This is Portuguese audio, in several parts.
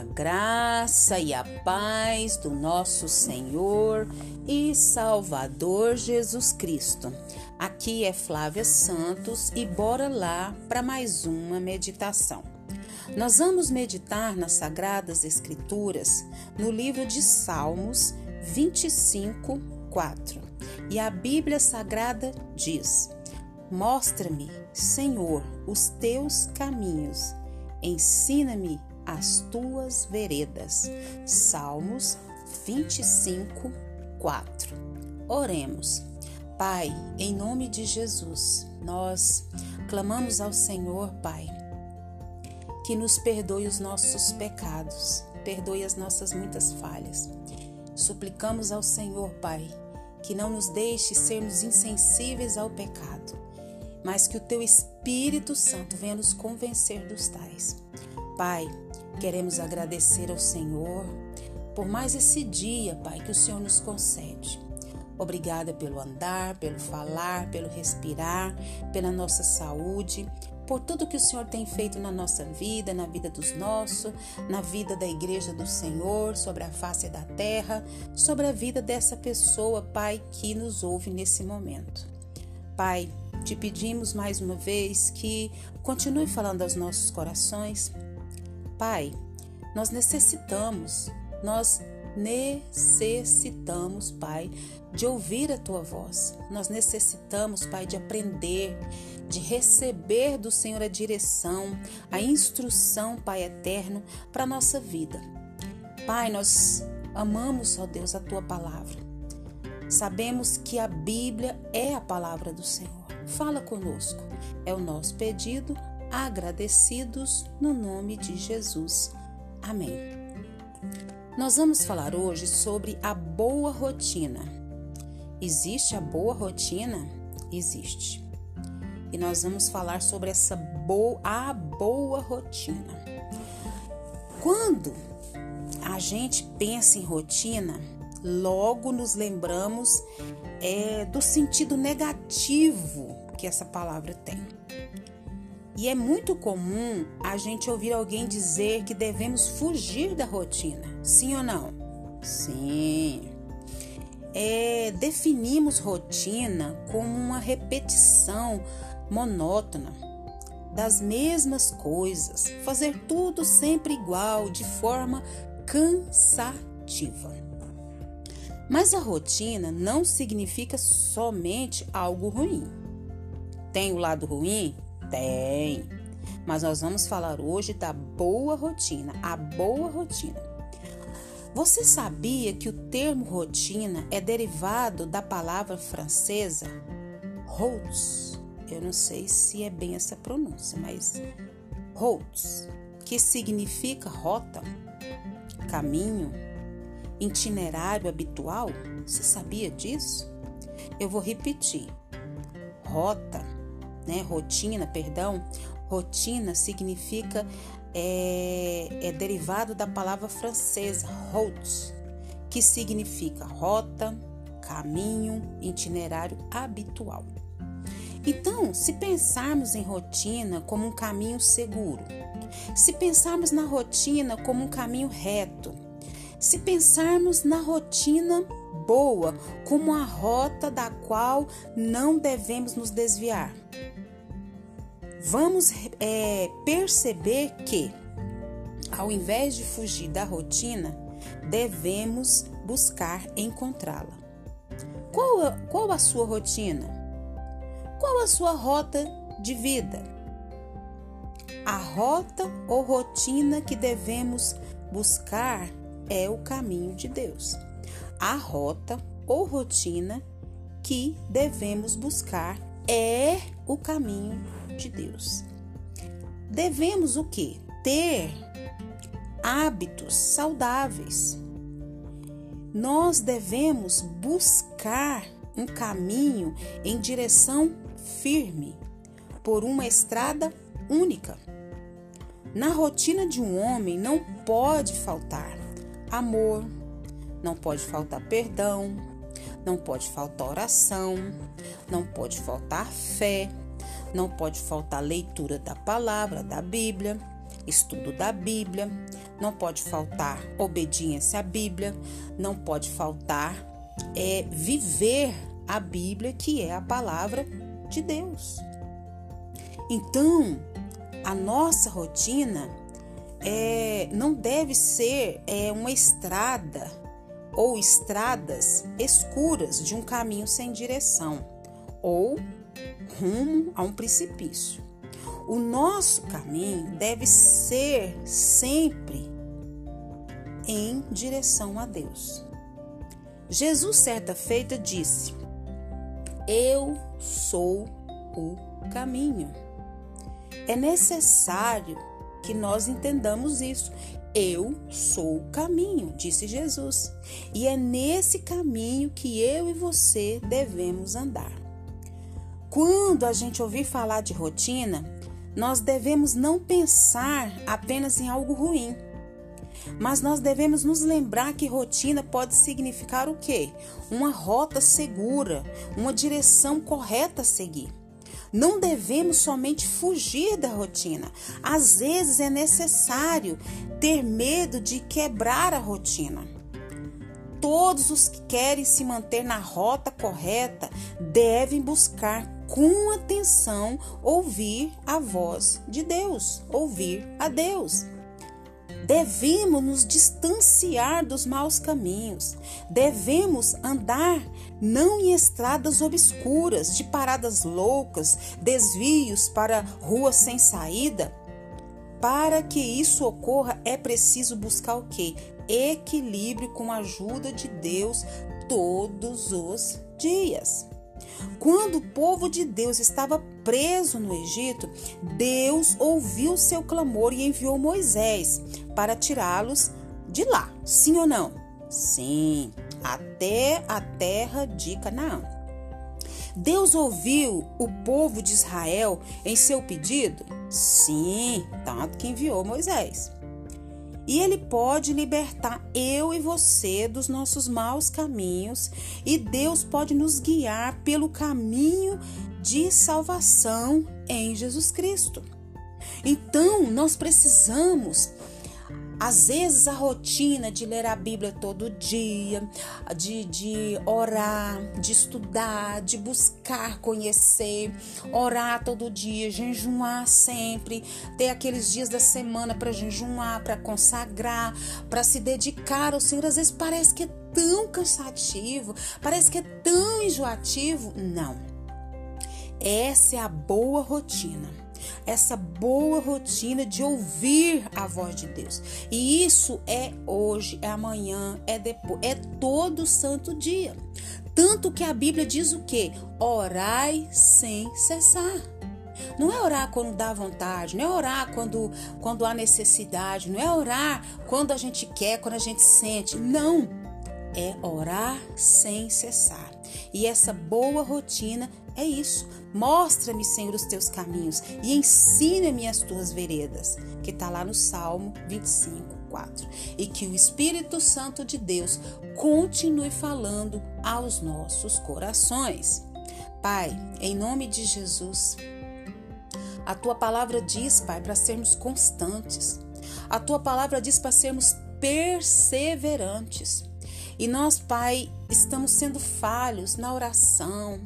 A graça e a paz do nosso Senhor e Salvador Jesus Cristo. Aqui é Flávia Santos e bora lá para mais uma meditação. Nós vamos meditar nas Sagradas Escrituras no livro de Salmos 25, 4. E a Bíblia Sagrada diz: Mostra-me, Senhor, os teus caminhos, ensina-me as tuas veredas. Salmos 25, 4. Oremos. Pai, em nome de Jesus, nós clamamos ao Senhor, Pai, que nos perdoe os nossos pecados, perdoe as nossas muitas falhas. Suplicamos ao Senhor, Pai, que não nos deixe sermos insensíveis ao pecado, mas que o Teu Espírito Santo venha nos convencer dos tais. Pai, Queremos agradecer ao Senhor por mais esse dia, Pai, que o Senhor nos concede. Obrigada pelo andar, pelo falar, pelo respirar, pela nossa saúde, por tudo que o Senhor tem feito na nossa vida, na vida dos nossos, na vida da igreja do Senhor, sobre a face da terra, sobre a vida dessa pessoa, Pai, que nos ouve nesse momento. Pai, te pedimos mais uma vez que continue falando aos nossos corações, Pai, nós necessitamos, nós necessitamos, Pai, de ouvir a tua voz. Nós necessitamos, Pai, de aprender, de receber do Senhor a direção, a instrução, Pai eterno, para nossa vida. Pai, nós amamos, ó Deus, a tua palavra. Sabemos que a Bíblia é a palavra do Senhor. Fala conosco. É o nosso pedido agradecidos no nome de Jesus. Amém. Nós vamos falar hoje sobre a boa rotina. Existe a boa rotina? Existe. E nós vamos falar sobre essa boa, a boa rotina. Quando a gente pensa em rotina, logo nos lembramos é, do sentido negativo que essa palavra tem. E é muito comum a gente ouvir alguém dizer que devemos fugir da rotina. Sim ou não? Sim. É, definimos rotina como uma repetição monótona das mesmas coisas, fazer tudo sempre igual, de forma cansativa. Mas a rotina não significa somente algo ruim. Tem o lado ruim? Tem. Mas nós vamos falar hoje da boa rotina, a boa rotina. Você sabia que o termo rotina é derivado da palavra francesa routes? Eu não sei se é bem essa pronúncia, mas routes, que significa rota, caminho, itinerário habitual. Você sabia disso? Eu vou repetir. Rota né? Rotina, perdão. Rotina significa é, é derivado da palavra francesa route, que significa rota, caminho, itinerário habitual. Então, se pensarmos em rotina como um caminho seguro, se pensarmos na rotina como um caminho reto, se pensarmos na rotina boa como a rota da qual não devemos nos desviar, vamos é, perceber que, ao invés de fugir da rotina, devemos buscar encontrá-la. Qual, a, qual a sua rotina? Qual a sua rota de vida? A rota ou rotina que devemos buscar é o caminho de Deus. A rota ou rotina que devemos buscar é o caminho de Deus. Devemos o que? Ter hábitos saudáveis. Nós devemos buscar um caminho em direção firme por uma estrada única. Na rotina de um homem não pode faltar amor, não pode faltar perdão, não pode faltar oração, não pode faltar fé, não pode faltar leitura da palavra, da Bíblia, estudo da Bíblia, não pode faltar obediência à Bíblia, não pode faltar é, viver a Bíblia, que é a palavra de Deus. Então, a nossa rotina é, não deve ser é, uma estrada ou estradas escuras de um caminho sem direção ou rumo a um precipício. O nosso caminho deve ser sempre em direção a Deus. Jesus, certa feita, disse: Eu sou o caminho. É necessário que nós entendamos isso. Eu sou o caminho, disse Jesus. E é nesse caminho que eu e você devemos andar. Quando a gente ouvir falar de rotina, nós devemos não pensar apenas em algo ruim. Mas nós devemos nos lembrar que rotina pode significar o quê? Uma rota segura, uma direção correta a seguir. Não devemos somente fugir da rotina. Às vezes é necessário ter medo de quebrar a rotina. Todos os que querem se manter na rota correta devem buscar com atenção ouvir a voz de Deus, ouvir a Deus. Devemos nos distanciar dos maus caminhos. Devemos andar não em estradas obscuras, de paradas loucas, desvios para ruas sem saída. Para que isso ocorra, é preciso buscar o quê? Equilíbrio com a ajuda de Deus todos os dias. Quando o povo de Deus estava preso no Egito, Deus ouviu seu clamor e enviou Moisés para tirá-los de lá. Sim ou não? Sim, até a terra de Canaã. Deus ouviu o povo de Israel em seu pedido? Sim, tanto que enviou Moisés. E Ele pode libertar eu e você dos nossos maus caminhos, e Deus pode nos guiar pelo caminho de salvação em Jesus Cristo. Então, nós precisamos às vezes a rotina de ler a Bíblia todo dia, de, de orar, de estudar, de buscar conhecer, orar todo dia, jejuar sempre, ter aqueles dias da semana para jejuar, para consagrar, para se dedicar ao Senhor, às vezes parece que é tão cansativo, parece que é tão enjoativo. Não. Essa é a boa rotina essa boa rotina de ouvir a voz de Deus. E isso é hoje, é amanhã, é depois, é todo santo dia. Tanto que a Bíblia diz o quê? Orai sem cessar. Não é orar quando dá vontade, não é orar quando, quando há necessidade, não é orar quando a gente quer, quando a gente sente. Não. É orar sem cessar. E essa boa rotina é isso. Mostra-me, Senhor, os teus caminhos e ensina-me as tuas veredas, que está lá no Salmo 25, 4. E que o Espírito Santo de Deus continue falando aos nossos corações. Pai, em nome de Jesus, a tua palavra diz, Pai, para sermos constantes. A tua palavra diz para sermos perseverantes. E nós, Pai, estamos sendo falhos na oração,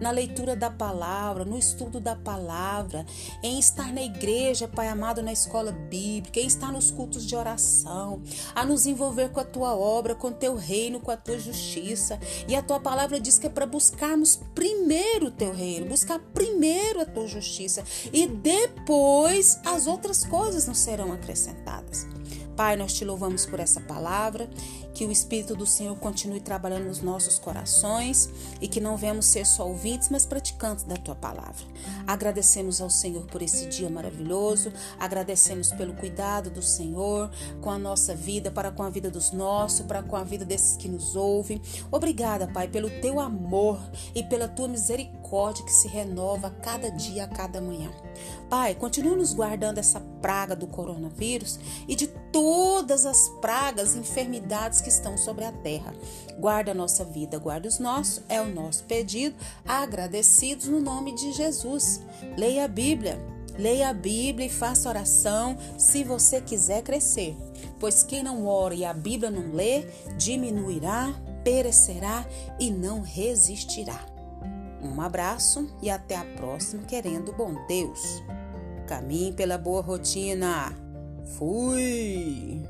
na leitura da palavra, no estudo da palavra, em estar na igreja, Pai amado, na escola bíblica, em estar nos cultos de oração, a nos envolver com a tua obra, com o teu reino, com a tua justiça. E a tua palavra diz que é para buscarmos primeiro o teu reino, buscar primeiro a tua justiça e depois as outras coisas nos serão acrescentadas. Pai, nós te louvamos por essa palavra, que o Espírito do Senhor continue trabalhando nos nossos corações e que não venhamos ser só ouvintes, mas praticantes da tua palavra. Agradecemos ao Senhor por esse dia maravilhoso, agradecemos pelo cuidado do Senhor com a nossa vida, para com a vida dos nossos, para com a vida desses que nos ouvem. Obrigada, Pai, pelo teu amor e pela tua misericórdia que se renova a cada dia, a cada manhã. Pai, continue nos guardando essa praga do coronavírus e de todas as pragas, enfermidades que estão sobre a terra. Guarda a nossa vida, guarda os nossos, é o nosso pedido, agradecidos no nome de Jesus. Leia a Bíblia. Leia a Bíblia e faça oração se você quiser crescer. Pois quem não ora e a Bíblia não lê, diminuirá, perecerá e não resistirá. Um abraço e até a próxima, querendo bom Deus. Caminhe pela boa rotina. Fui!